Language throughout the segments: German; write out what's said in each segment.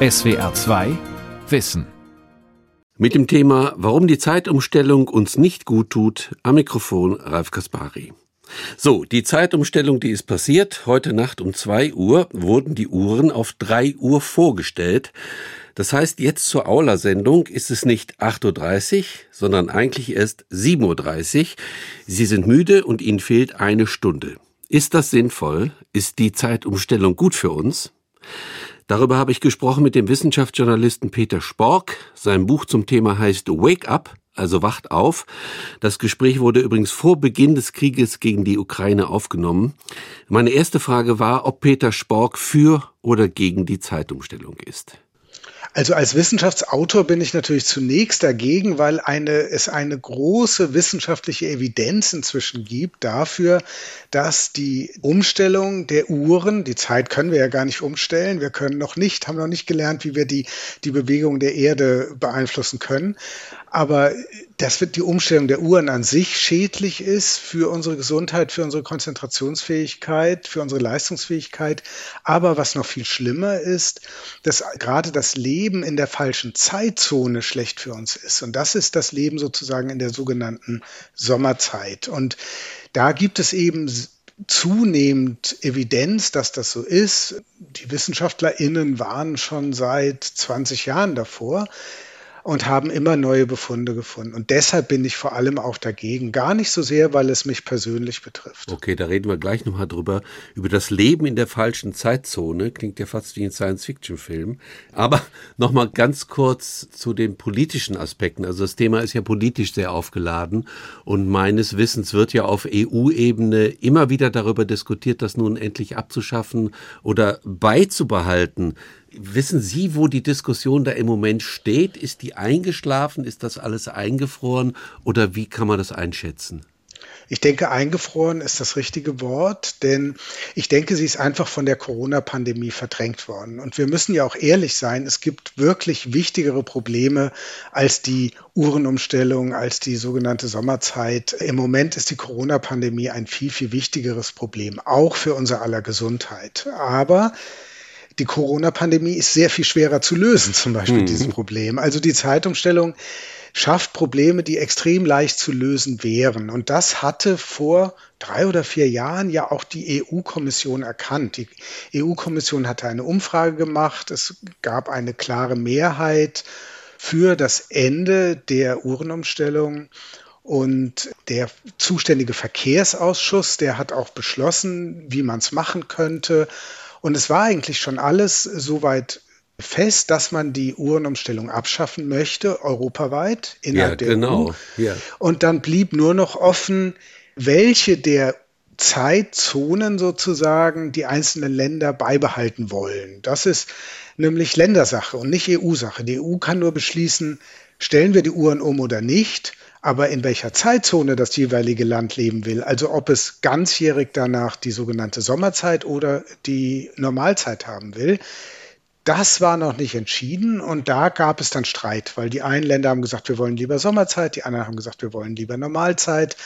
SWR 2 Wissen. Mit dem Thema Warum die Zeitumstellung uns nicht gut tut, am Mikrofon Ralf Kaspari. So, die Zeitumstellung, die ist passiert. Heute Nacht um zwei Uhr wurden die Uhren auf drei Uhr vorgestellt. Das heißt, jetzt zur Aula-Sendung ist es nicht 8.30 Uhr, sondern eigentlich erst 7.30 Uhr. Sie sind müde und Ihnen fehlt eine Stunde. Ist das sinnvoll? Ist die Zeitumstellung gut für uns? Darüber habe ich gesprochen mit dem Wissenschaftsjournalisten Peter Spork. Sein Buch zum Thema heißt Wake Up, also wacht auf. Das Gespräch wurde übrigens vor Beginn des Krieges gegen die Ukraine aufgenommen. Meine erste Frage war, ob Peter Spork für oder gegen die Zeitumstellung ist. Also als Wissenschaftsautor bin ich natürlich zunächst dagegen, weil eine, es eine große wissenschaftliche Evidenz inzwischen gibt dafür, dass die Umstellung der Uhren, die Zeit können wir ja gar nicht umstellen, wir können noch nicht, haben noch nicht gelernt, wie wir die, die Bewegung der Erde beeinflussen können. Aber dass die Umstellung der Uhren an sich schädlich ist für unsere Gesundheit, für unsere Konzentrationsfähigkeit, für unsere Leistungsfähigkeit. Aber was noch viel schlimmer ist, dass gerade das Leben in der falschen Zeitzone schlecht für uns ist. Und das ist das Leben sozusagen in der sogenannten Sommerzeit. Und da gibt es eben zunehmend Evidenz, dass das so ist. Die WissenschaftlerInnen waren schon seit 20 Jahren davor und haben immer neue Befunde gefunden. Und deshalb bin ich vor allem auch dagegen. Gar nicht so sehr, weil es mich persönlich betrifft. Okay, da reden wir gleich nochmal drüber. Über das Leben in der falschen Zeitzone. Klingt ja fast wie ein Science-Fiction-Film. Aber nochmal ganz kurz zu den politischen Aspekten. Also das Thema ist ja politisch sehr aufgeladen. Und meines Wissens wird ja auf EU-Ebene immer wieder darüber diskutiert, das nun endlich abzuschaffen oder beizubehalten. Wissen Sie, wo die Diskussion da im Moment steht? Ist die eingeschlafen? Ist das alles eingefroren? Oder wie kann man das einschätzen? Ich denke, eingefroren ist das richtige Wort, denn ich denke, sie ist einfach von der Corona-Pandemie verdrängt worden. Und wir müssen ja auch ehrlich sein, es gibt wirklich wichtigere Probleme als die Uhrenumstellung, als die sogenannte Sommerzeit. Im Moment ist die Corona-Pandemie ein viel, viel wichtigeres Problem, auch für unser aller Gesundheit. Aber die Corona-Pandemie ist sehr viel schwerer zu lösen, zum Beispiel mhm. dieses Problem. Also die Zeitumstellung schafft Probleme, die extrem leicht zu lösen wären. Und das hatte vor drei oder vier Jahren ja auch die EU-Kommission erkannt. Die EU-Kommission hatte eine Umfrage gemacht. Es gab eine klare Mehrheit für das Ende der Uhrenumstellung. Und der zuständige Verkehrsausschuss, der hat auch beschlossen, wie man es machen könnte. Und es war eigentlich schon alles soweit fest, dass man die Uhrenumstellung abschaffen möchte, europaweit, innerhalb ja, genau. der EU. Ja. Und dann blieb nur noch offen, welche der Zeitzonen sozusagen die einzelnen Länder beibehalten wollen. Das ist nämlich Ländersache und nicht EU-Sache. Die EU kann nur beschließen, stellen wir die Uhren um oder nicht aber in welcher Zeitzone das jeweilige Land leben will, also ob es ganzjährig danach die sogenannte Sommerzeit oder die Normalzeit haben will, das war noch nicht entschieden und da gab es dann Streit, weil die einen Länder haben gesagt, wir wollen lieber Sommerzeit, die anderen haben gesagt, wir wollen lieber Normalzeit.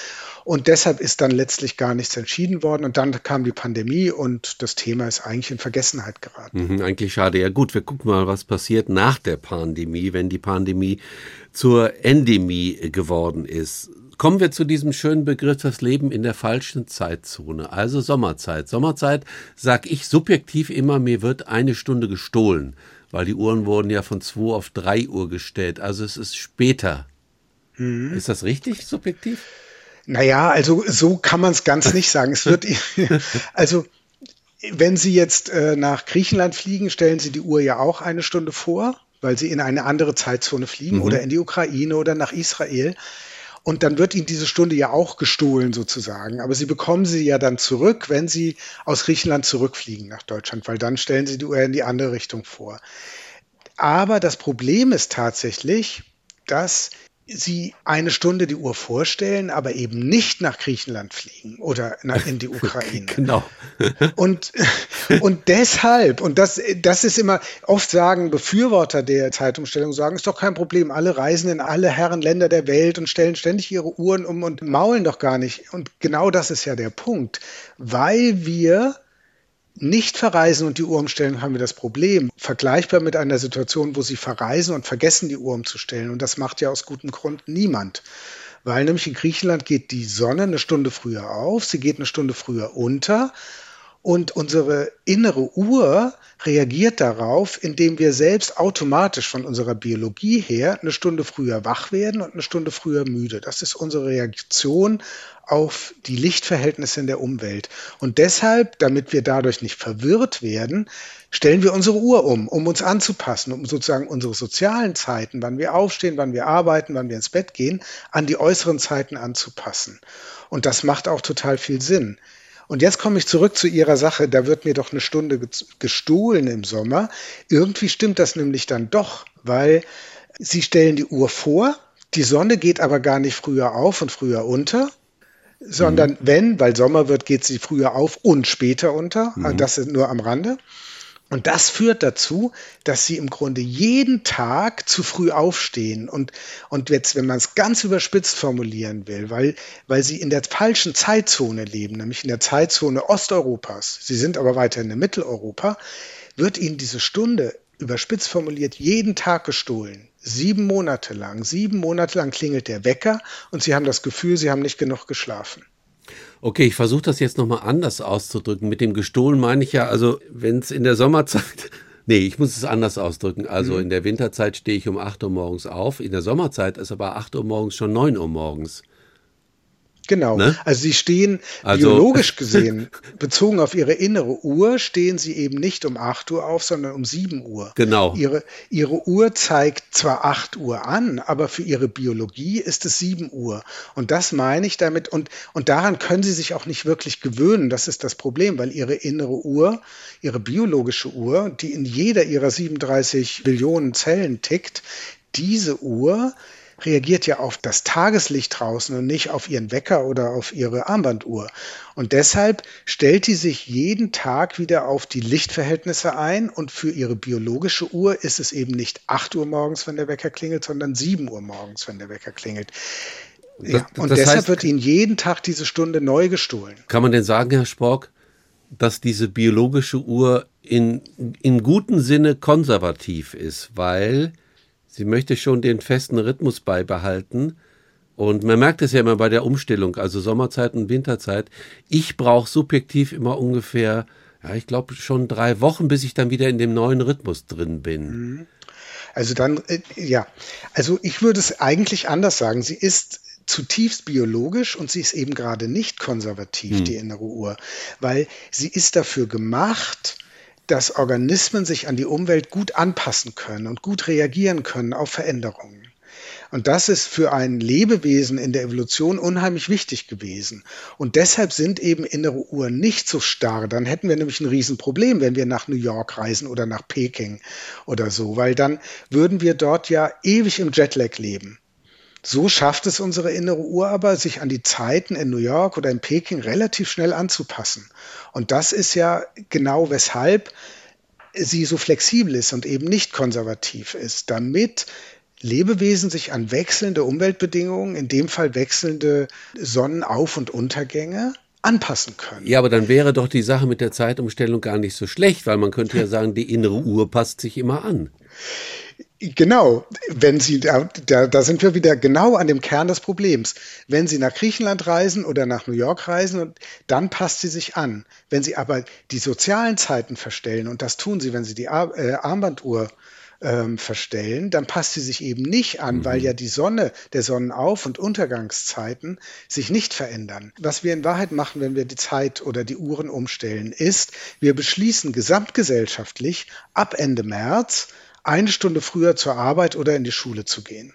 Und deshalb ist dann letztlich gar nichts entschieden worden. Und dann kam die Pandemie und das Thema ist eigentlich in Vergessenheit geraten. Mhm, eigentlich schade. Ja gut, wir gucken mal, was passiert nach der Pandemie, wenn die Pandemie zur Endemie geworden ist. Kommen wir zu diesem schönen Begriff, das Leben in der falschen Zeitzone, also Sommerzeit. Sommerzeit sag ich subjektiv immer, mir wird eine Stunde gestohlen, weil die Uhren wurden ja von zwei auf drei Uhr gestellt. Also es ist später. Mhm. Ist das richtig, subjektiv? Naja, also so kann man es ganz nicht sagen. Es wird, also wenn Sie jetzt äh, nach Griechenland fliegen, stellen Sie die Uhr ja auch eine Stunde vor, weil Sie in eine andere Zeitzone fliegen mhm. oder in die Ukraine oder nach Israel. Und dann wird Ihnen diese Stunde ja auch gestohlen sozusagen. Aber Sie bekommen sie ja dann zurück, wenn Sie aus Griechenland zurückfliegen nach Deutschland, weil dann stellen Sie die Uhr in die andere Richtung vor. Aber das Problem ist tatsächlich, dass sie eine Stunde die Uhr vorstellen, aber eben nicht nach Griechenland fliegen oder nach, in die Ukraine. genau. und, und deshalb, und das, das ist immer, oft sagen Befürworter der Zeitumstellung, sagen, ist doch kein Problem, alle reisen in alle Herrenländer der Welt und stellen ständig ihre Uhren um und maulen doch gar nicht. Und genau das ist ja der Punkt, weil wir nicht verreisen und die Uhr umstellen, haben wir das Problem. Vergleichbar mit einer Situation, wo sie verreisen und vergessen, die Uhr umzustellen. Und das macht ja aus gutem Grund niemand. Weil nämlich in Griechenland geht die Sonne eine Stunde früher auf, sie geht eine Stunde früher unter und unsere innere Uhr reagiert darauf, indem wir selbst automatisch von unserer Biologie her eine Stunde früher wach werden und eine Stunde früher müde. Das ist unsere Reaktion auf die Lichtverhältnisse in der Umwelt. Und deshalb, damit wir dadurch nicht verwirrt werden, stellen wir unsere Uhr um, um uns anzupassen, um sozusagen unsere sozialen Zeiten, wann wir aufstehen, wann wir arbeiten, wann wir ins Bett gehen, an die äußeren Zeiten anzupassen. Und das macht auch total viel Sinn. Und jetzt komme ich zurück zu Ihrer Sache, da wird mir doch eine Stunde gestohlen im Sommer. Irgendwie stimmt das nämlich dann doch, weil Sie stellen die Uhr vor, die Sonne geht aber gar nicht früher auf und früher unter, sondern mhm. wenn, weil Sommer wird, geht sie früher auf und später unter. Mhm. Das ist nur am Rande. Und das führt dazu, dass sie im Grunde jeden Tag zu früh aufstehen. Und, und jetzt, wenn man es ganz überspitzt formulieren will, weil, weil sie in der falschen Zeitzone leben, nämlich in der Zeitzone Osteuropas, sie sind aber weiterhin in Mitteleuropa, wird ihnen diese Stunde überspitzt formuliert jeden Tag gestohlen. Sieben Monate lang. Sieben Monate lang klingelt der Wecker und sie haben das Gefühl, sie haben nicht genug geschlafen. Okay, ich versuche das jetzt nochmal anders auszudrücken. Mit dem gestohlen meine ich ja, also wenn es in der Sommerzeit, nee, ich muss es anders ausdrücken. Also mhm. in der Winterzeit stehe ich um 8 Uhr morgens auf, in der Sommerzeit ist aber 8 Uhr morgens schon 9 Uhr morgens. Genau. Ne? Also sie stehen also, biologisch gesehen, bezogen auf ihre innere Uhr, stehen sie eben nicht um 8 Uhr auf, sondern um 7 Uhr. Genau. Ihre, ihre Uhr zeigt zwar 8 Uhr an, aber für ihre Biologie ist es 7 Uhr. Und das meine ich damit. Und, und daran können sie sich auch nicht wirklich gewöhnen. Das ist das Problem, weil ihre innere Uhr, ihre biologische Uhr, die in jeder ihrer 37 Billionen Zellen tickt, diese Uhr reagiert ja auf das Tageslicht draußen und nicht auf ihren Wecker oder auf ihre Armbanduhr. Und deshalb stellt die sich jeden Tag wieder auf die Lichtverhältnisse ein und für ihre biologische Uhr ist es eben nicht 8 Uhr morgens, wenn der Wecker klingelt, sondern 7 Uhr morgens, wenn der Wecker klingelt. Ja, das, und das deshalb heißt, wird ihnen jeden Tag diese Stunde neu gestohlen. Kann man denn sagen, Herr Spork, dass diese biologische Uhr in, in gutem Sinne konservativ ist, weil Sie möchte schon den festen Rhythmus beibehalten. Und man merkt es ja immer bei der Umstellung, also Sommerzeit und Winterzeit. Ich brauche subjektiv immer ungefähr, ja, ich glaube schon drei Wochen, bis ich dann wieder in dem neuen Rhythmus drin bin. Mhm. Also dann, äh, ja, also ich würde es eigentlich anders sagen. Sie ist zutiefst biologisch und sie ist eben gerade nicht konservativ, hm. die innere Uhr, weil sie ist dafür gemacht, dass Organismen sich an die Umwelt gut anpassen können und gut reagieren können auf Veränderungen. Und das ist für ein Lebewesen in der Evolution unheimlich wichtig gewesen. Und deshalb sind eben innere Uhren nicht so starr. Dann hätten wir nämlich ein Riesenproblem, wenn wir nach New York reisen oder nach Peking oder so, weil dann würden wir dort ja ewig im Jetlag leben. So schafft es unsere innere Uhr aber, sich an die Zeiten in New York oder in Peking relativ schnell anzupassen. Und das ist ja genau weshalb sie so flexibel ist und eben nicht konservativ ist, damit Lebewesen sich an wechselnde Umweltbedingungen, in dem Fall wechselnde Sonnenauf- und Untergänge, anpassen können. Ja, aber dann wäre doch die Sache mit der Zeitumstellung gar nicht so schlecht, weil man könnte ja sagen, die innere Uhr passt sich immer an. Genau, wenn Sie, da, da, da sind wir wieder genau an dem Kern des Problems. Wenn Sie nach Griechenland reisen oder nach New York reisen, dann passt sie sich an. Wenn Sie aber die sozialen Zeiten verstellen, und das tun Sie, wenn Sie die Ar äh, Armbanduhr ähm, verstellen, dann passt sie sich eben nicht an, mhm. weil ja die Sonne, der Sonnenauf- und Untergangszeiten sich nicht verändern. Was wir in Wahrheit machen, wenn wir die Zeit oder die Uhren umstellen, ist, wir beschließen gesamtgesellschaftlich ab Ende März, eine Stunde früher zur Arbeit oder in die Schule zu gehen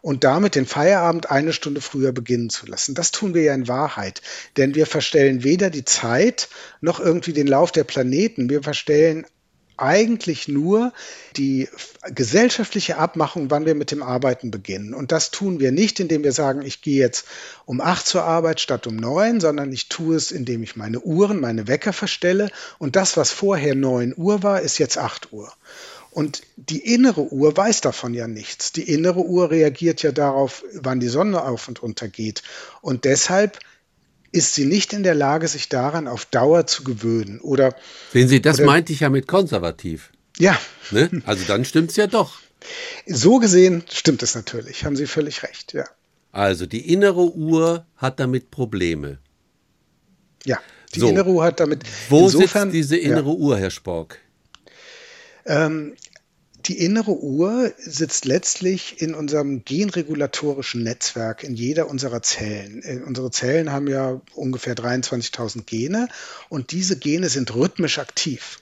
und damit den Feierabend eine Stunde früher beginnen zu lassen. Das tun wir ja in Wahrheit, denn wir verstellen weder die Zeit noch irgendwie den Lauf der Planeten. Wir verstellen eigentlich nur die gesellschaftliche Abmachung, wann wir mit dem Arbeiten beginnen. Und das tun wir nicht, indem wir sagen, ich gehe jetzt um acht zur Arbeit statt um neun, sondern ich tue es, indem ich meine Uhren, meine Wecker verstelle. Und das, was vorher neun Uhr war, ist jetzt acht Uhr. Und die innere Uhr weiß davon ja nichts. Die innere Uhr reagiert ja darauf, wann die Sonne auf und unter geht. Und deshalb ist sie nicht in der Lage, sich daran auf Dauer zu gewöhnen. Oder sehen Sie, das oder, meinte ich ja mit konservativ. Ja. Ne? Also dann stimmt es ja doch. So gesehen stimmt es natürlich, haben Sie völlig recht, ja. Also die innere Uhr hat damit Probleme. Ja, die so. innere Uhr hat damit. Wo insofern, sitzt diese innere ja. Uhr, Herr Spork? Ähm, die innere Uhr sitzt letztlich in unserem genregulatorischen Netzwerk in jeder unserer Zellen. Äh, unsere Zellen haben ja ungefähr 23.000 Gene und diese Gene sind rhythmisch aktiv.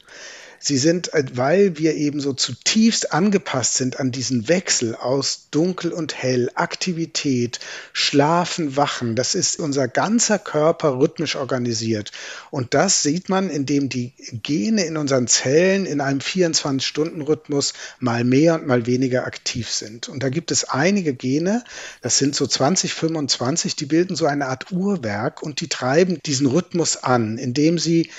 Sie sind, äh, weil wir eben so zutiefst angepasst sind an diesen Wechsel aus dunkel und hell, Aktivität, Schlafen, Wachen. Das ist unser ganzer Körper rhythmisch organisiert. Und das sieht man, indem die Gene in unseren Zellen in einem 24-Stunden-Rhythmus mal mehr und mal weniger aktiv sind. Und da gibt es einige Gene, das sind so 20, 25, die bilden so eine Art Uhrwerk und die treiben diesen Rhythmus an, indem sie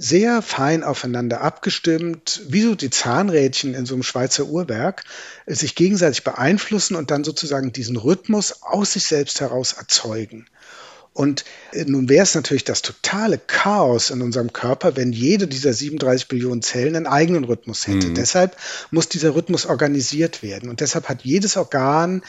sehr fein aufeinander abgestimmt, wie so die Zahnrädchen in so einem Schweizer Uhrwerk, sich gegenseitig beeinflussen und dann sozusagen diesen Rhythmus aus sich selbst heraus erzeugen. Und äh, nun wäre es natürlich das totale Chaos in unserem Körper, wenn jede dieser 37 Billionen Zellen einen eigenen Rhythmus hätte. Mhm. Deshalb muss dieser Rhythmus organisiert werden. Und deshalb hat jedes Organ,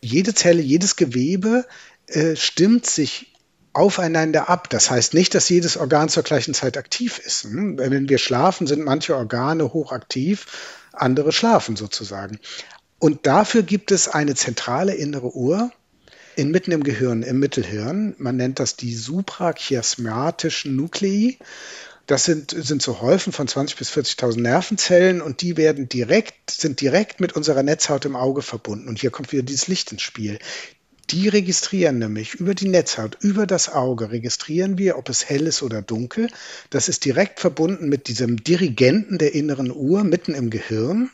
jede Zelle, jedes Gewebe äh, stimmt sich aufeinander ab. Das heißt nicht, dass jedes Organ zur gleichen Zeit aktiv ist. Hm? Wenn wir schlafen, sind manche Organe hochaktiv, andere schlafen sozusagen. Und dafür gibt es eine zentrale innere Uhr inmitten im Gehirn, im Mittelhirn. Man nennt das die suprachiasmatischen Nuklei. Das sind, sind so Häufen von 20.000 bis 40.000 Nervenzellen und die werden direkt, sind direkt mit unserer Netzhaut im Auge verbunden. Und hier kommt wieder dieses Licht ins Spiel. Die registrieren nämlich über die Netzhaut, über das Auge, registrieren wir, ob es hell ist oder dunkel. Das ist direkt verbunden mit diesem Dirigenten der inneren Uhr mitten im Gehirn.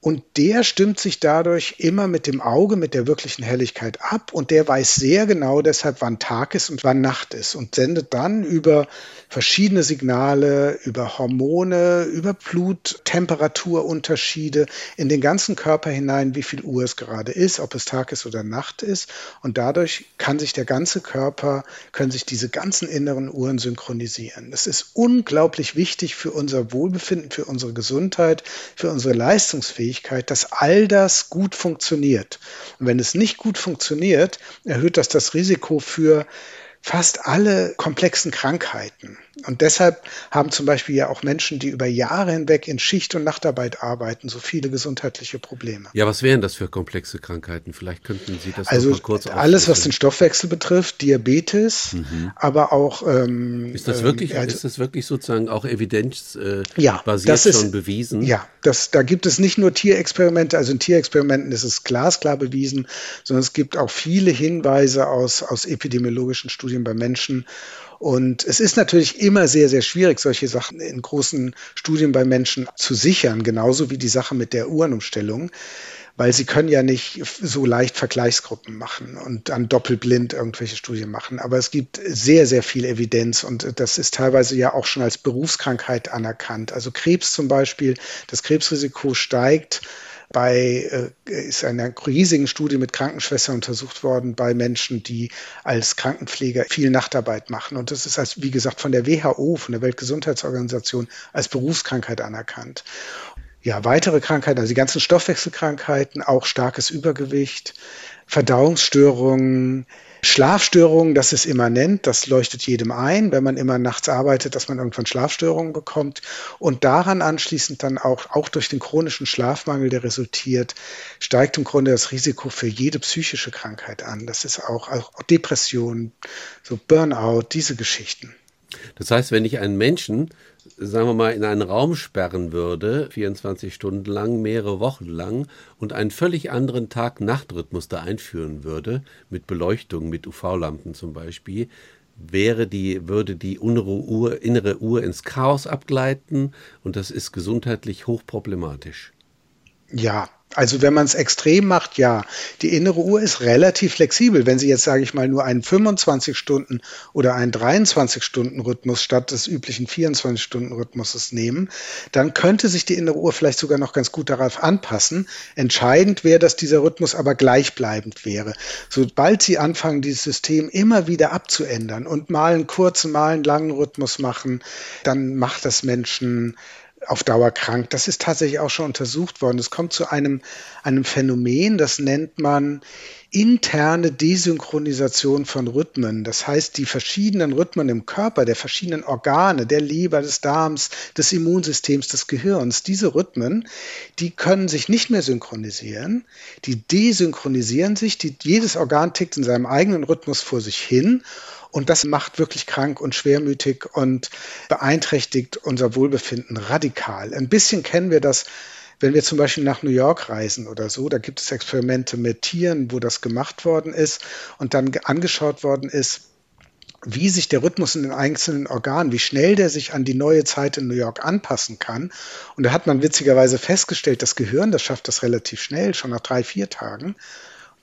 Und der stimmt sich dadurch immer mit dem Auge, mit der wirklichen Helligkeit ab. Und der weiß sehr genau deshalb, wann Tag ist und wann Nacht ist. Und sendet dann über verschiedene Signale, über Hormone, über Bluttemperaturunterschiede in den ganzen Körper hinein, wie viel Uhr es gerade ist, ob es Tag ist oder Nacht ist. Und dadurch kann sich der ganze Körper, können sich diese ganzen inneren Uhren synchronisieren. Das ist unglaublich wichtig für unser Wohlbefinden, für unsere Gesundheit, für unsere Leistungsfähigkeit. Fähigkeit, dass all das gut funktioniert. Und wenn es nicht gut funktioniert, erhöht das das Risiko für fast alle komplexen Krankheiten. Und deshalb haben zum Beispiel ja auch Menschen, die über Jahre hinweg in Schicht- und Nachtarbeit arbeiten, so viele gesundheitliche Probleme. Ja, was wären das für komplexe Krankheiten? Vielleicht könnten Sie das also mal kurz alles, was den Stoffwechsel betrifft, Diabetes, mhm. aber auch ähm, ist das wirklich also, ist das wirklich sozusagen auch evidenzbasiert äh, ja, das ist, schon bewiesen? Ja, das, da gibt es nicht nur Tierexperimente, also in Tierexperimenten ist es glasklar bewiesen, sondern es gibt auch viele Hinweise aus aus epidemiologischen Studien bei Menschen und es ist natürlich immer sehr, sehr schwierig, solche Sachen in großen Studien bei Menschen zu sichern, genauso wie die Sache mit der Uhrenumstellung weil sie können ja nicht so leicht Vergleichsgruppen machen und dann doppelblind irgendwelche Studien machen. Aber es gibt sehr, sehr viel Evidenz und das ist teilweise ja auch schon als Berufskrankheit anerkannt. Also Krebs zum Beispiel, das Krebsrisiko steigt bei, äh, ist eine riesigen Studie mit Krankenschwestern untersucht worden bei Menschen, die als Krankenpfleger viel Nachtarbeit machen. Und das ist als, wie gesagt, von der WHO, von der Weltgesundheitsorganisation als Berufskrankheit anerkannt. Ja, weitere Krankheiten, also die ganzen Stoffwechselkrankheiten, auch starkes Übergewicht, Verdauungsstörungen, Schlafstörungen, das ist immanent, das leuchtet jedem ein, wenn man immer nachts arbeitet, dass man irgendwann Schlafstörungen bekommt. Und daran anschließend dann auch, auch durch den chronischen Schlafmangel, der resultiert, steigt im Grunde das Risiko für jede psychische Krankheit an. Das ist auch, auch Depression, so Burnout, diese Geschichten. Das heißt, wenn ich einen Menschen sagen wir mal, in einen Raum sperren würde, 24 Stunden lang, mehrere Wochen lang, und einen völlig anderen Tag-Nacht-Rhythmus da einführen würde, mit Beleuchtung, mit UV-Lampen zum Beispiel, wäre die, würde die innere Uhr, innere Uhr ins Chaos abgleiten und das ist gesundheitlich hochproblematisch. Ja, also wenn man es extrem macht, ja. Die innere Uhr ist relativ flexibel. Wenn Sie jetzt, sage ich mal, nur einen 25-Stunden- oder einen 23-Stunden-Rhythmus statt des üblichen 24-Stunden-Rhythmuses nehmen, dann könnte sich die innere Uhr vielleicht sogar noch ganz gut darauf anpassen. Entscheidend wäre, dass dieser Rhythmus aber gleichbleibend wäre. Sobald Sie anfangen, dieses System immer wieder abzuändern und mal einen kurzen, mal einen langen Rhythmus machen, dann macht das Menschen auf Dauer krank. Das ist tatsächlich auch schon untersucht worden. Es kommt zu einem, einem Phänomen, das nennt man interne Desynchronisation von Rhythmen. Das heißt, die verschiedenen Rhythmen im Körper, der verschiedenen Organe, der Leber, des Darms, des Immunsystems, des Gehirns, diese Rhythmen, die können sich nicht mehr synchronisieren. Die desynchronisieren sich. Die, jedes Organ tickt in seinem eigenen Rhythmus vor sich hin und das macht wirklich krank und schwermütig und beeinträchtigt unser Wohlbefinden radikal. Ein bisschen kennen wir das wenn wir zum Beispiel nach New York reisen oder so, da gibt es Experimente mit Tieren, wo das gemacht worden ist und dann angeschaut worden ist, wie sich der Rhythmus in den einzelnen Organen, wie schnell der sich an die neue Zeit in New York anpassen kann. Und da hat man witzigerweise festgestellt, das Gehirn, das schafft das relativ schnell, schon nach drei, vier Tagen.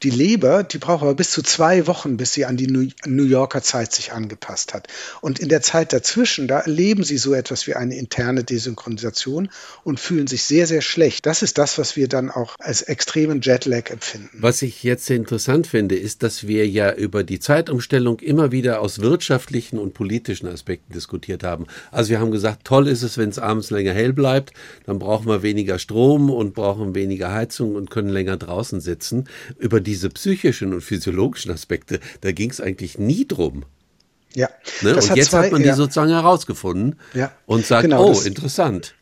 Die Leber, die braucht aber bis zu zwei Wochen, bis sie an die New Yorker Zeit sich angepasst hat. Und in der Zeit dazwischen, da erleben sie so etwas wie eine interne Desynchronisation und fühlen sich sehr, sehr schlecht. Das ist das, was wir dann auch als extremen Jetlag empfinden. Was ich jetzt interessant finde, ist, dass wir ja über die Zeitumstellung immer wieder aus wirtschaftlichen und politischen Aspekten diskutiert haben. Also wir haben gesagt, toll ist es, wenn es abends länger hell bleibt, dann brauchen wir weniger Strom und brauchen weniger Heizung und können länger draußen sitzen. Über diese psychischen und physiologischen Aspekte, da ging es eigentlich nie drum. Ja. Ne? Und hat jetzt zwei, hat man die sozusagen herausgefunden ja. und sagt, genau, oh, interessant.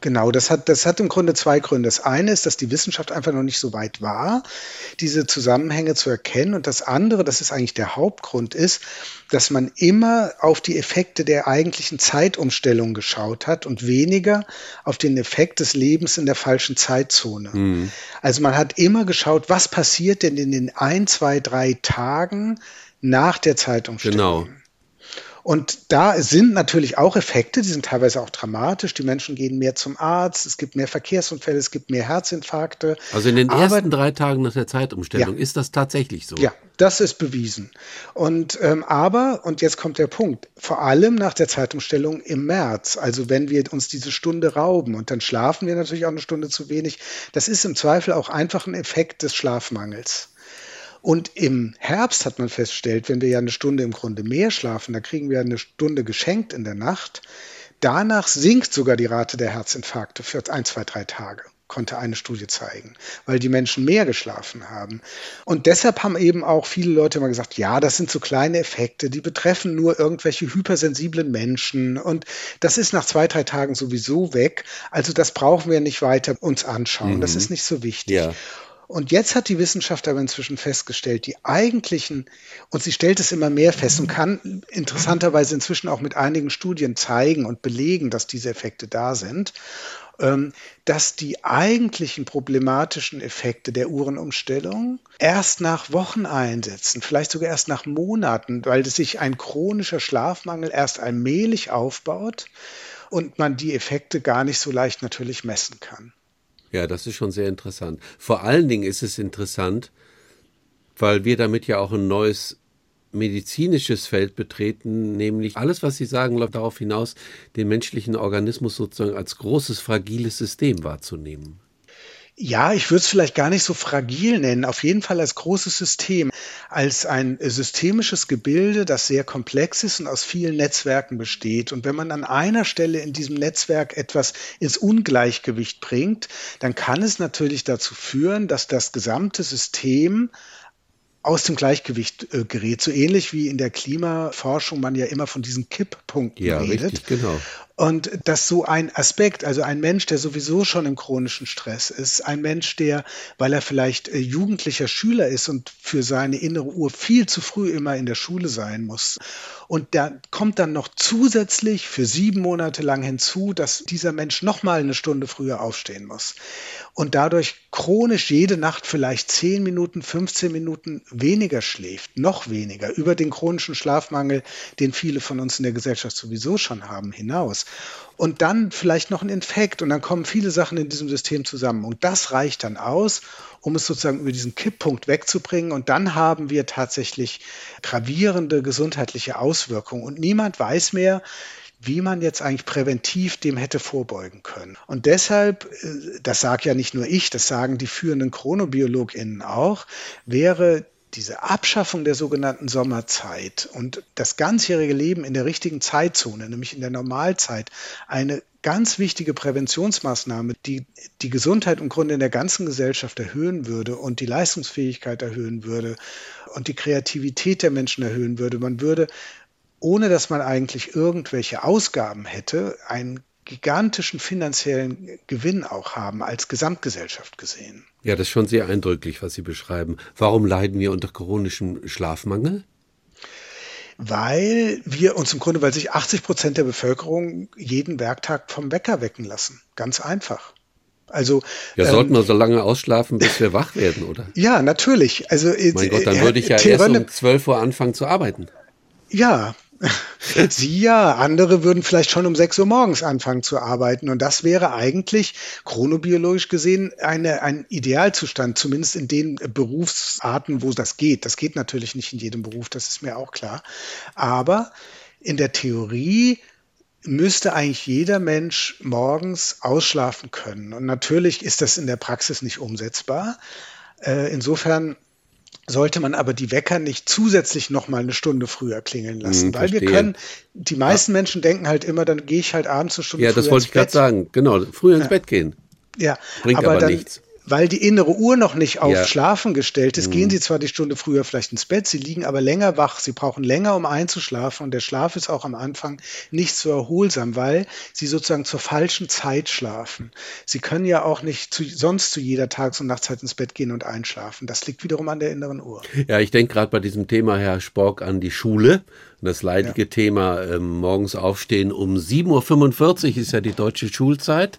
Genau, das hat, das hat im Grunde zwei Gründe. Das eine ist, dass die Wissenschaft einfach noch nicht so weit war, diese Zusammenhänge zu erkennen. Und das andere, das ist eigentlich der Hauptgrund, ist, dass man immer auf die Effekte der eigentlichen Zeitumstellung geschaut hat und weniger auf den Effekt des Lebens in der falschen Zeitzone. Mhm. Also man hat immer geschaut, was passiert denn in den ein, zwei, drei Tagen nach der Zeitumstellung. Genau. Und da sind natürlich auch Effekte, die sind teilweise auch dramatisch. Die Menschen gehen mehr zum Arzt, es gibt mehr Verkehrsunfälle, es gibt mehr Herzinfarkte. Also in den Aber, ersten drei Tagen nach der Zeitumstellung ja, ist das tatsächlich so. Ja, das ist bewiesen. Und ähm, aber, und jetzt kommt der Punkt, vor allem nach der Zeitumstellung im März, also wenn wir uns diese Stunde rauben und dann schlafen wir natürlich auch eine Stunde zu wenig, das ist im Zweifel auch einfach ein Effekt des Schlafmangels. Und im Herbst hat man festgestellt, wenn wir ja eine Stunde im Grunde mehr schlafen, da kriegen wir eine Stunde geschenkt in der Nacht. Danach sinkt sogar die Rate der Herzinfarkte für ein, zwei, drei Tage konnte eine Studie zeigen, weil die Menschen mehr geschlafen haben. Und deshalb haben eben auch viele Leute immer gesagt, ja, das sind so kleine Effekte, die betreffen nur irgendwelche hypersensiblen Menschen und das ist nach zwei, drei Tagen sowieso weg. Also das brauchen wir nicht weiter uns anschauen. Mhm. Das ist nicht so wichtig. Ja. Und jetzt hat die Wissenschaft aber inzwischen festgestellt, die eigentlichen, und sie stellt es immer mehr fest und kann interessanterweise inzwischen auch mit einigen Studien zeigen und belegen, dass diese Effekte da sind, ähm, dass die eigentlichen problematischen Effekte der Uhrenumstellung erst nach Wochen einsetzen, vielleicht sogar erst nach Monaten, weil sich ein chronischer Schlafmangel erst allmählich aufbaut und man die Effekte gar nicht so leicht natürlich messen kann. Ja, das ist schon sehr interessant. Vor allen Dingen ist es interessant, weil wir damit ja auch ein neues medizinisches Feld betreten, nämlich alles, was Sie sagen, läuft darauf hinaus, den menschlichen Organismus sozusagen als großes, fragiles System wahrzunehmen. Ja, ich würde es vielleicht gar nicht so fragil nennen, auf jeden Fall als großes System, als ein systemisches Gebilde, das sehr komplex ist und aus vielen Netzwerken besteht. Und wenn man an einer Stelle in diesem Netzwerk etwas ins Ungleichgewicht bringt, dann kann es natürlich dazu führen, dass das gesamte System aus dem Gleichgewicht äh, gerät. So ähnlich wie in der Klimaforschung man ja immer von diesen Kipppunkten ja, redet. Richtig, genau. Und dass so ein Aspekt, also ein Mensch, der sowieso schon im chronischen Stress ist, ein Mensch, der, weil er vielleicht äh, jugendlicher Schüler ist und für seine innere Uhr viel zu früh immer in der Schule sein muss. Und da kommt dann noch zusätzlich für sieben Monate lang hinzu, dass dieser Mensch noch mal eine Stunde früher aufstehen muss. Und dadurch chronisch jede Nacht vielleicht 10 Minuten, 15 Minuten weniger schläft, noch weniger, über den chronischen Schlafmangel, den viele von uns in der Gesellschaft sowieso schon haben, hinaus. Und dann vielleicht noch ein Infekt und dann kommen viele Sachen in diesem System zusammen. Und das reicht dann aus, um es sozusagen über diesen Kipppunkt wegzubringen. Und dann haben wir tatsächlich gravierende gesundheitliche Auswirkungen. Und niemand weiß mehr, wie man jetzt eigentlich präventiv dem hätte vorbeugen können. Und deshalb, äh, das sage ja nicht nur ich, das sagen die führenden ChronobiologInnen auch, wäre diese Abschaffung der sogenannten Sommerzeit und das ganzjährige Leben in der richtigen Zeitzone, nämlich in der Normalzeit, eine ganz wichtige Präventionsmaßnahme, die die Gesundheit im Grunde in der ganzen Gesellschaft erhöhen würde und die Leistungsfähigkeit erhöhen würde und die Kreativität der Menschen erhöhen würde. Man würde ohne dass man eigentlich irgendwelche Ausgaben hätte, einen gigantischen finanziellen Gewinn auch haben, als Gesamtgesellschaft gesehen. Ja, das ist schon sehr eindrücklich, was Sie beschreiben. Warum leiden wir unter chronischem Schlafmangel? Weil wir uns im Grunde, weil sich 80 Prozent der Bevölkerung jeden Werktag vom Wecker wecken lassen. Ganz einfach. Also ja, sollten ähm, wir so lange ausschlafen, bis wir wach werden, oder? Ja, natürlich. Also mein Gott, dann äh, würde ich ja erst um 12 Uhr anfangen zu arbeiten. Ja, Sie ja, andere würden vielleicht schon um 6 Uhr morgens anfangen zu arbeiten. Und das wäre eigentlich chronobiologisch gesehen eine, ein Idealzustand, zumindest in den Berufsarten, wo das geht. Das geht natürlich nicht in jedem Beruf, das ist mir auch klar. Aber in der Theorie müsste eigentlich jeder Mensch morgens ausschlafen können. Und natürlich ist das in der Praxis nicht umsetzbar. Äh, insofern sollte man aber die Wecker nicht zusätzlich noch mal eine Stunde früher klingeln lassen, hm, weil wir können, die meisten ja. Menschen denken halt immer, dann gehe ich halt abends eine Stunde ja, das wollte ich gerade sagen, genau, früher ins ja. Bett gehen. Ja, bringt aber, aber dann, nichts weil die innere Uhr noch nicht auf ja. Schlafen gestellt ist, mhm. gehen sie zwar die Stunde früher vielleicht ins Bett, sie liegen aber länger wach, sie brauchen länger, um einzuschlafen und der Schlaf ist auch am Anfang nicht so erholsam, weil sie sozusagen zur falschen Zeit schlafen. Sie können ja auch nicht zu, sonst zu jeder Tages- und Nachtzeit ins Bett gehen und einschlafen. Das liegt wiederum an der inneren Uhr. Ja, ich denke gerade bei diesem Thema, Herr Spork, an die Schule. Das leidige ja. Thema äh, morgens aufstehen um 7.45 Uhr ist ja die deutsche Schulzeit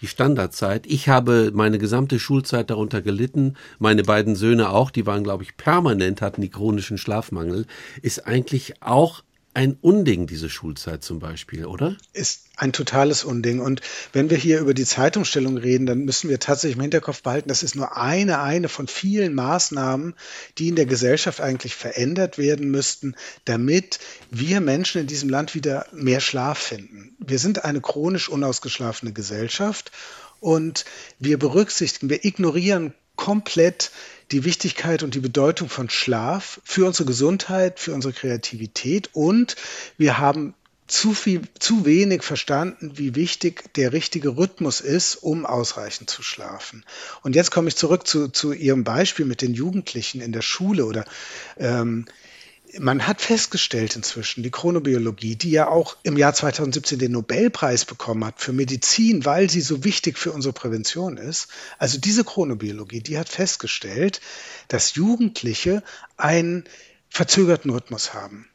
die Standardzeit. Ich habe meine gesamte Schulzeit darunter gelitten, meine beiden Söhne auch, die waren, glaube ich, permanent, hatten die chronischen Schlafmangel, ist eigentlich auch ein Unding, diese Schulzeit zum Beispiel, oder? Ist ein totales Unding. Und wenn wir hier über die Zeitumstellung reden, dann müssen wir tatsächlich im Hinterkopf behalten, das ist nur eine, eine von vielen Maßnahmen, die in der Gesellschaft eigentlich verändert werden müssten, damit wir Menschen in diesem Land wieder mehr Schlaf finden. Wir sind eine chronisch unausgeschlafene Gesellschaft und wir berücksichtigen, wir ignorieren komplett die Wichtigkeit und die Bedeutung von Schlaf für unsere Gesundheit, für unsere Kreativität und wir haben zu viel, zu wenig verstanden, wie wichtig der richtige Rhythmus ist, um ausreichend zu schlafen. Und jetzt komme ich zurück zu, zu Ihrem Beispiel mit den Jugendlichen in der Schule oder ähm, man hat festgestellt inzwischen, die Chronobiologie, die ja auch im Jahr 2017 den Nobelpreis bekommen hat für Medizin, weil sie so wichtig für unsere Prävention ist, also diese Chronobiologie, die hat festgestellt, dass Jugendliche einen verzögerten Rhythmus haben.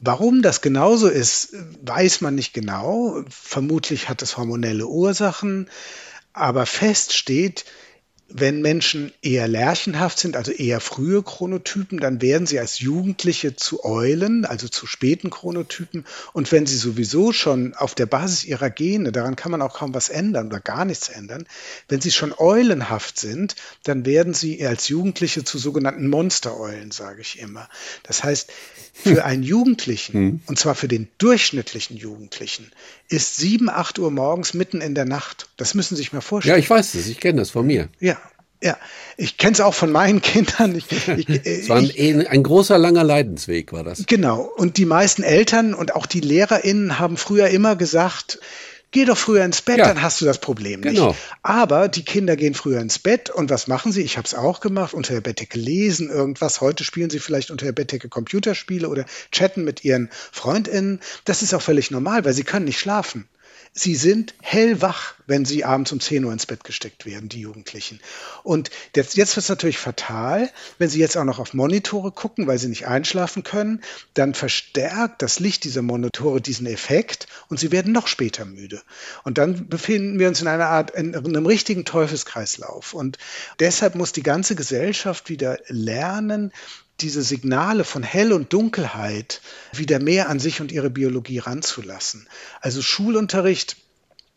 Warum das genauso ist, weiß man nicht genau. Vermutlich hat es hormonelle Ursachen. Aber fest steht, wenn Menschen eher lerchenhaft sind, also eher frühe Chronotypen, dann werden sie als Jugendliche zu Eulen, also zu späten Chronotypen. Und wenn sie sowieso schon auf der Basis ihrer Gene, daran kann man auch kaum was ändern oder gar nichts ändern, wenn sie schon eulenhaft sind, dann werden sie als Jugendliche zu sogenannten Monstereulen, sage ich immer. Das heißt, für einen Jugendlichen, hm. und zwar für den durchschnittlichen Jugendlichen, ist 7, 8 Uhr morgens mitten in der Nacht. Das müssen Sie sich mal vorstellen. Ja, ich weiß das, ich kenne das von mir. Ja, ja, ich kenne es auch von meinen Kindern. Ich, ich, es war ein, ich, ein, großer, langer Leidensweg, war das. Genau. Und die meisten Eltern und auch die LehrerInnen haben früher immer gesagt, Geh doch früher ins Bett, ja. dann hast du das Problem nicht. Genau. Aber die Kinder gehen früher ins Bett und was machen sie? Ich habe es auch gemacht, unter der Bettdecke lesen irgendwas. Heute spielen sie vielleicht unter der Bettdecke Computerspiele oder chatten mit ihren FreundInnen. Das ist auch völlig normal, weil sie können nicht schlafen. Sie sind hellwach, wenn sie abends um 10 Uhr ins Bett gesteckt werden, die Jugendlichen. Und jetzt, jetzt wird es natürlich fatal, wenn sie jetzt auch noch auf Monitore gucken, weil sie nicht einschlafen können, dann verstärkt das Licht dieser Monitore diesen Effekt und sie werden noch später müde. Und dann befinden wir uns in einer Art, in einem richtigen Teufelskreislauf. Und deshalb muss die ganze Gesellschaft wieder lernen, diese Signale von Hell und Dunkelheit wieder mehr an sich und ihre Biologie ranzulassen. Also Schulunterricht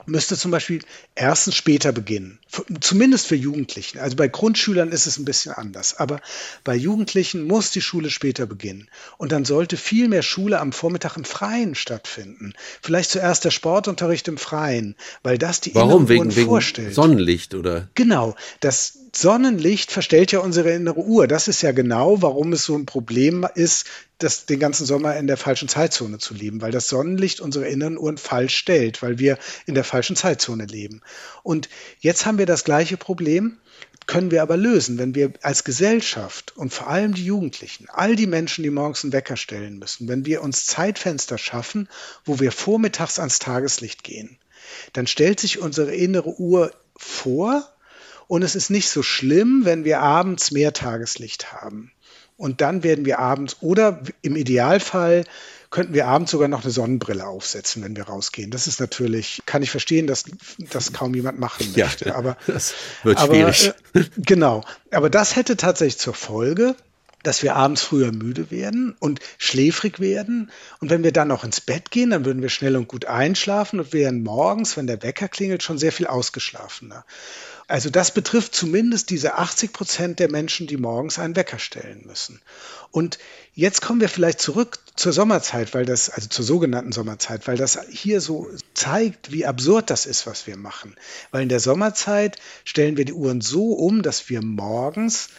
müsste zum Beispiel erstens später beginnen, zumindest für Jugendlichen. Also bei Grundschülern ist es ein bisschen anders, aber bei Jugendlichen muss die Schule später beginnen. Und dann sollte viel mehr Schule am Vormittag im Freien stattfinden. Vielleicht zuerst der Sportunterricht im Freien, weil das die Warum? Wegen, vorstellt. wegen Sonnenlicht oder? Genau, das Sonnenlicht verstellt ja unsere innere Uhr. Das ist ja genau, warum es so ein Problem ist, das, den ganzen Sommer in der falschen Zeitzone zu leben, weil das Sonnenlicht unsere inneren Uhren falsch stellt, weil wir in der falschen Zeitzone leben. Und jetzt haben wir das gleiche Problem, können wir aber lösen, wenn wir als Gesellschaft und vor allem die Jugendlichen, all die Menschen, die morgens einen Wecker stellen müssen, wenn wir uns Zeitfenster schaffen, wo wir vormittags ans Tageslicht gehen, dann stellt sich unsere innere Uhr vor, und es ist nicht so schlimm, wenn wir abends mehr Tageslicht haben. Und dann werden wir abends oder im Idealfall könnten wir abends sogar noch eine Sonnenbrille aufsetzen, wenn wir rausgehen. Das ist natürlich, kann ich verstehen, dass das kaum jemand machen möchte. Ja, aber das wird schwierig. Aber, äh, genau. Aber das hätte tatsächlich zur Folge, dass wir abends früher müde werden und schläfrig werden. Und wenn wir dann noch ins Bett gehen, dann würden wir schnell und gut einschlafen und wären morgens, wenn der Wecker klingelt, schon sehr viel ausgeschlafener. Also das betrifft zumindest diese 80 Prozent der Menschen, die morgens einen Wecker stellen müssen. Und jetzt kommen wir vielleicht zurück zur Sommerzeit, weil das, also zur sogenannten Sommerzeit, weil das hier so zeigt, wie absurd das ist, was wir machen. Weil in der Sommerzeit stellen wir die Uhren so um, dass wir morgens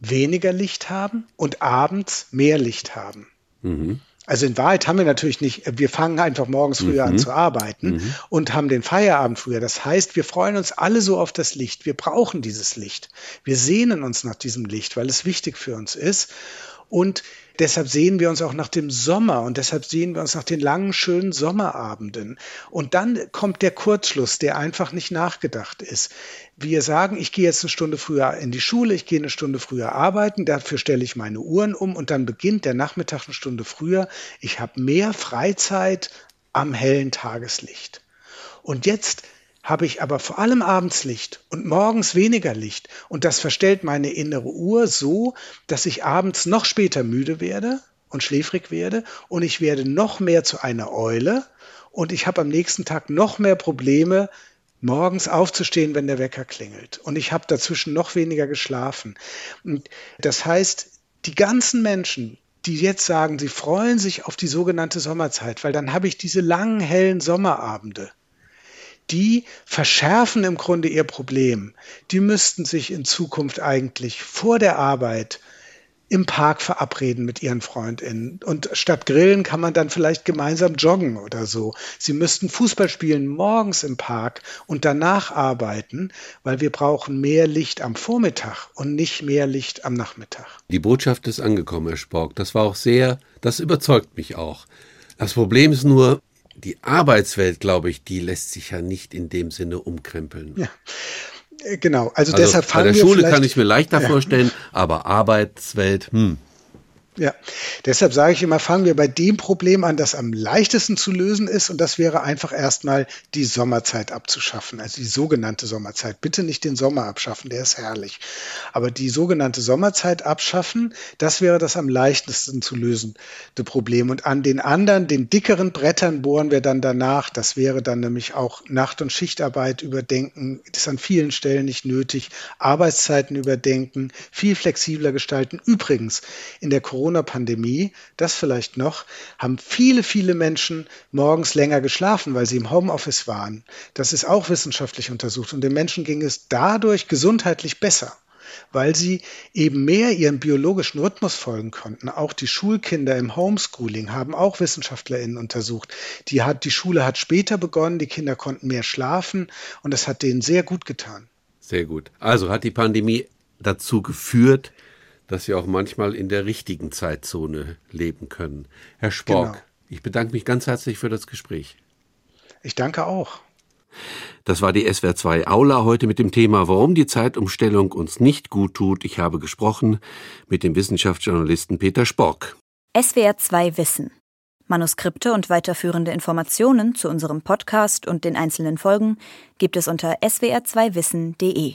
weniger Licht haben und abends mehr Licht haben. Mhm. Also in Wahrheit haben wir natürlich nicht, wir fangen einfach morgens früher mhm. an zu arbeiten mhm. und haben den Feierabend früher. Das heißt, wir freuen uns alle so auf das Licht. Wir brauchen dieses Licht. Wir sehnen uns nach diesem Licht, weil es wichtig für uns ist. Und deshalb sehen wir uns auch nach dem Sommer und deshalb sehen wir uns nach den langen, schönen Sommerabenden. Und dann kommt der Kurzschluss, der einfach nicht nachgedacht ist. Wir sagen, ich gehe jetzt eine Stunde früher in die Schule, ich gehe eine Stunde früher arbeiten, dafür stelle ich meine Uhren um und dann beginnt der Nachmittag eine Stunde früher. Ich habe mehr Freizeit am hellen Tageslicht. Und jetzt habe ich aber vor allem abends Licht und morgens weniger Licht. Und das verstellt meine innere Uhr so, dass ich abends noch später müde werde und schläfrig werde und ich werde noch mehr zu einer Eule und ich habe am nächsten Tag noch mehr Probleme, morgens aufzustehen, wenn der Wecker klingelt. Und ich habe dazwischen noch weniger geschlafen. Und das heißt, die ganzen Menschen, die jetzt sagen, sie freuen sich auf die sogenannte Sommerzeit, weil dann habe ich diese langen, hellen Sommerabende die verschärfen im Grunde ihr Problem. Die müssten sich in Zukunft eigentlich vor der Arbeit im Park verabreden mit ihren Freundinnen. Und statt Grillen kann man dann vielleicht gemeinsam joggen oder so. Sie müssten Fußball spielen morgens im Park und danach arbeiten, weil wir brauchen mehr Licht am Vormittag und nicht mehr Licht am Nachmittag. Die Botschaft ist angekommen, Herr Spork. Das war auch sehr, das überzeugt mich auch. Das Problem ist nur, die Arbeitswelt, glaube ich, die lässt sich ja nicht in dem Sinne umkrempeln. Ja. Äh, genau, also, also deshalb wir Bei der Schule kann ich mir leichter ja. vorstellen, aber Arbeitswelt, hm. Ja, deshalb sage ich immer, fangen wir bei dem Problem an, das am leichtesten zu lösen ist. Und das wäre einfach erstmal die Sommerzeit abzuschaffen, also die sogenannte Sommerzeit. Bitte nicht den Sommer abschaffen, der ist herrlich. Aber die sogenannte Sommerzeit abschaffen, das wäre das am leichtesten zu lösende Problem. Und an den anderen, den dickeren Brettern bohren wir dann danach. Das wäre dann nämlich auch Nacht- und Schichtarbeit überdenken. Ist an vielen Stellen nicht nötig. Arbeitszeiten überdenken, viel flexibler gestalten. Übrigens, in der Corona Corona-Pandemie, das vielleicht noch, haben viele, viele Menschen morgens länger geschlafen, weil sie im Homeoffice waren. Das ist auch wissenschaftlich untersucht und den Menschen ging es dadurch gesundheitlich besser weil sie eben mehr ihrem biologischen Rhythmus folgen konnten. Auch die Schulkinder im Homeschooling haben auch WissenschaftlerInnen untersucht. Die, hat, die Schule hat später begonnen, die Kinder konnten mehr schlafen und das hat denen sehr gut getan. Sehr gut. Also hat die Pandemie dazu geführt, dass Sie auch manchmal in der richtigen Zeitzone leben können. Herr Spork, genau. ich bedanke mich ganz herzlich für das Gespräch. Ich danke auch. Das war die SWR2 Aula heute mit dem Thema, warum die Zeitumstellung uns nicht gut tut. Ich habe gesprochen mit dem Wissenschaftsjournalisten Peter Spork. SWR2 Wissen. Manuskripte und weiterführende Informationen zu unserem Podcast und den einzelnen Folgen gibt es unter swr2wissen.de.